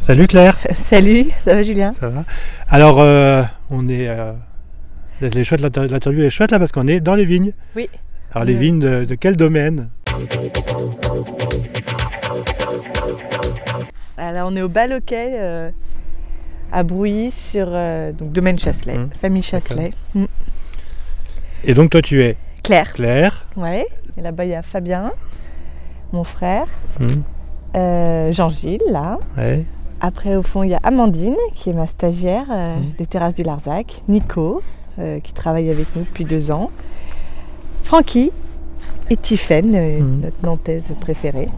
Salut Claire. Salut, ça va Julien? Ça va? Alors, euh, on est. euh, les chouettes, l'inter- l'interview est chouette là parce qu'on est dans les vignes. Oui. Alors, les vignes de, de quel domaine? Alors on est au Baloquet euh, à Brouilly sur euh, donc domaine Chasselet, Mhm. famille Chasselet. Mm. Et donc, toi, tu es Claire, Claire. ouais. Et là-bas il y a Fabien, mon frère, euh, Jean-Gilles là. ouais. Après au fond il y a Amandine qui est ma stagiaire euh, Mhm. des terrasses du Larzac, Nico euh, qui travaille avec nous depuis deux ans, Francky et Tiffaine, euh, Mhm. notre nantaise préférée.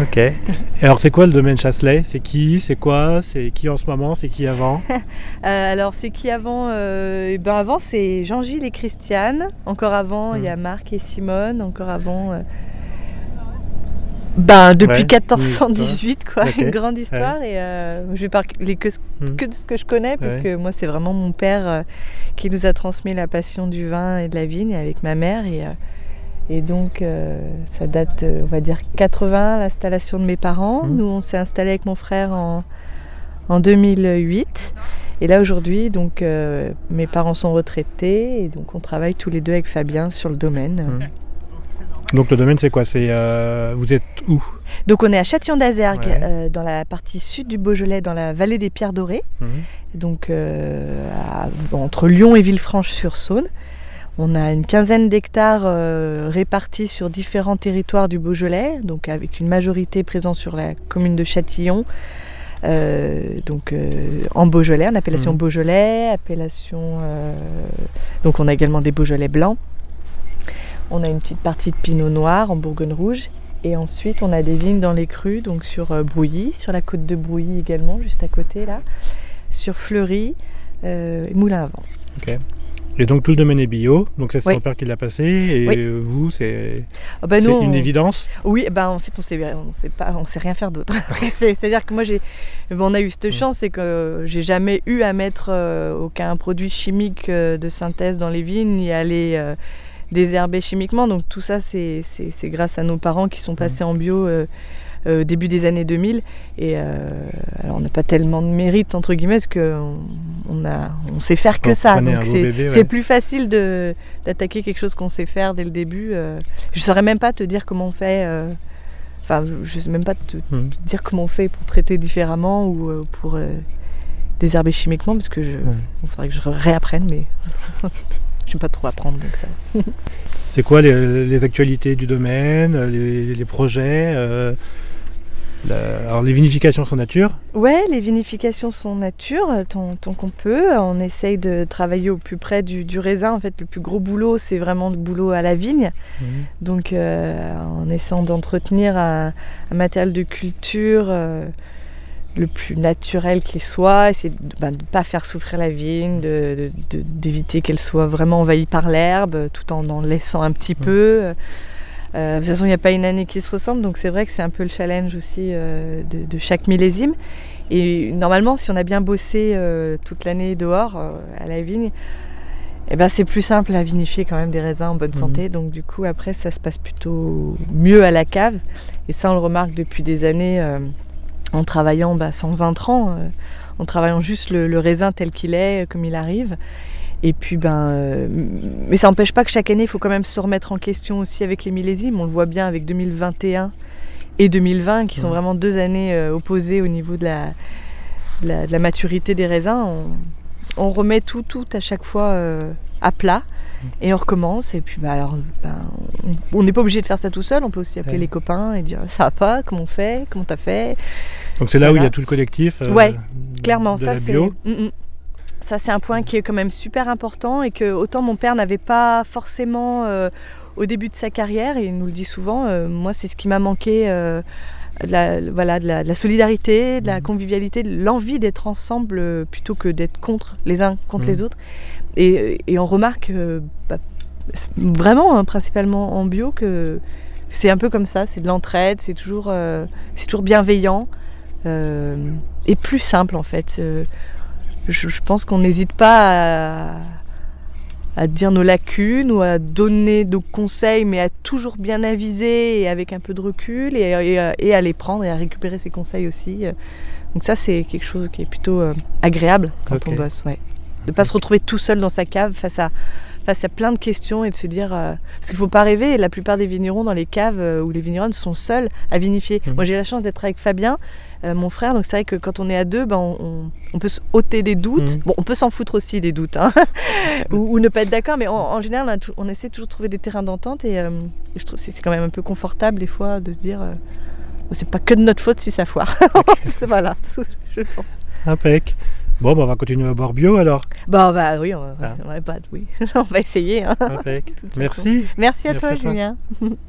Ok. Et alors, c'est quoi le domaine Chasselet? C'est qui? C'est quoi? C'est qui en ce moment? C'est qui avant? Alors c'est qui avant eh ben Avant c'est Jean-Gilles et Christiane. Encore avant il y a Mm. Marc et Simone. Encore avant. Ben depuis Ouais, 1418 quoi, une grande histoire et euh, je vais parler que, Hmm. que de ce que je connais parce Ouais. que moi c'est vraiment mon père euh, qui nous a transmis la passion du vin et de la vigne avec ma mère et, euh, et donc euh, ça date on va dire 80 l'installation de mes parents. Hmm. Nous on s'est installé avec mon frère en, en 2008 et là aujourd'hui donc euh, mes parents sont retraités et donc on travaille tous les deux avec Fabien sur le domaine. Hmm. Donc, le domaine, c'est quoi? C'est euh, Vous êtes où? Donc on est à Châtillon d'Azergues, Ouais. euh, dans la partie sud du Beaujolais, dans la vallée des Pierres Dorées, Hmm. donc euh, à- entre Lyon et Villefranche-sur-Saône. On a une quinzaine d'hectares euh, répartis sur différents territoires du Beaujolais, donc avec une majorité présente sur la commune de Châtillon, euh, donc euh, en Beaujolais, en appellation Mhm. Beaujolais, appellation. euh, donc on a également des Beaujolais blancs. On a une petite partie de Pinot Noir en Bourgogne Rouge. Et ensuite, on a des vignes dans les crues, donc sur euh, Brouilly, sur la côte de Brouilly également, juste à côté là, sur Fleury euh, et Moulin à Vent. Ok. Et donc, tout le domaine est bio. Donc, ça, c'est Oui. ton père qui l'a passé. Et Oui. vous, c'est Ah bah, une on- évidence Oui, ben en fait, on sait, on sait pas, on sait rien faire d'autre. C'est- C'est-à-dire que moi, j'ai, on a eu cette chance, c'est que j'ai jamais eu à mettre euh, aucun produit chimique de synthèse dans les vignes, ni à les désherber chimiquement. Donc tout ça, c'est, grâce à nos parents qui sont passés en bio. euh, euh, au début des années 2000 et euh, alors on n'a pas tellement de mérite entre guillemets parce qu'on on a on sait faire que ça donc c'est ouais. plus facile de d'attaquer quelque chose qu'on sait faire dès le début euh, je saurais même pas te dire comment on fait euh, Enfin, je- sais même pas te, te dire comment on fait pour traiter différemment ou pour désherber chimiquement, parce que je, il faudrait que je réapprenne, mais je vais pas trop apprendre. Donc ça. C'est quoi les, les actualités du domaine, les, les projets euh, la- Alors les vinifications sont nature. Ouais, les vinifications sont nature, tant, tant qu'on peut. On essaye de travailler au plus près du, du raisin. En fait, le plus gros boulot, c'est vraiment le boulot à la vigne. Donc, euh, en essayant d'entretenir un, un matériel de culture euh, le plus naturel qu'il soit, essayer de ne pas faire souffrir la vigne, d'éviter qu'elle soit vraiment envahie par l'herbe, tout en en laissant un petit peu. Euh, de toute façon, il n'y a pas une année qui se ressemble, donc c'est vrai que c'est un peu le challenge aussi euh, de, de chaque millésime. Et normalement, si on a bien bossé euh, toute l'année dehors à la vigne, eh ben, c'est plus simple à vinifier quand même des raisins en bonne Mhm. santé. Donc du coup, après, ça se passe plutôt mieux à la cave. Et ça, on le remarque depuis des années en travaillant bah, sans intrants, euh, en travaillant juste le, le raisin tel qu'il est, euh, comme il arrive. Et puis, ben, euh, mais ça n'empêche pas que chaque année, il faut quand même se remettre en question aussi avec les millésimes. On le voit bien avec 2021 et 2020, qui sont vraiment deux années euh, opposées au niveau de la, de la, de la maturité des raisins. On, on remet tout, tout à chaque fois euh, à plat et on recommence. Et puis, bah, alors, ben, on on n'est pas obligé de faire ça tout seul. On peut aussi appeler Ouais. les copains et dire ça va pas, comment on fait, comment t'as fait? Donc c'est là où il y a tout le collectif. euh, Ouais, Clairement, de ça c'est. Mm, mm. Ça c'est un point qui est quand même super important et que autant mon père n'avait pas forcément euh, au début de sa carrière, et il nous le dit souvent, euh, moi c'est ce qui m'a manqué. euh, de la, voilà, de la, de la solidarité, de la Mhm. convivialité, l'envie d'être ensemble plutôt que d'être contre les uns contre les autres. Et, et on remarque bah, vraiment, hein, principalement en bio, que c'est un peu comme ça, c'est de l'entraide, c'est toujours, toujours bienveillant et plus simple en fait. Euh, je, je pense qu'on n'hésite pas à, à dire nos lacunes ou à donner nos conseils, mais à toujours bien aviser et avec un peu de recul et, et- et à les prendre et à récupérer ses conseils aussi. Donc ça, c'est quelque chose qui est plutôt euh, agréable quand on bosse, ouais. De pas se retrouver tout seul dans sa cave face à face à plein de questions et de se dire euh, parce qu'il faut pas rêver. La plupart des vignerons dans les caves euh, ou les vignerons sont seuls à vinifier. Mhm. Moi, j'ai la chance d'être avec Fabien, euh, mon frère. Donc c'est vrai que quand on est à deux, ben, on, on- peut se ôter des doutes. Mhm. Bon, on peut s'en foutre aussi des doutes, hein. ou, ou ne pas être d'accord. Mais en, en général, on, essaie toujours de trouver des terrains d'entente et, euh, je trouve c'est quand même un peu confortable des fois de se dire. c'est pas que de notre faute si ça foire. voilà, je pense. Impec. Bon, bah, on va continuer à boire bio alors. Bah, bah oui, on, Ah. on va pas, oui. on va essayer. hein. Merci. Merci à Merci toi, à toi. Julien.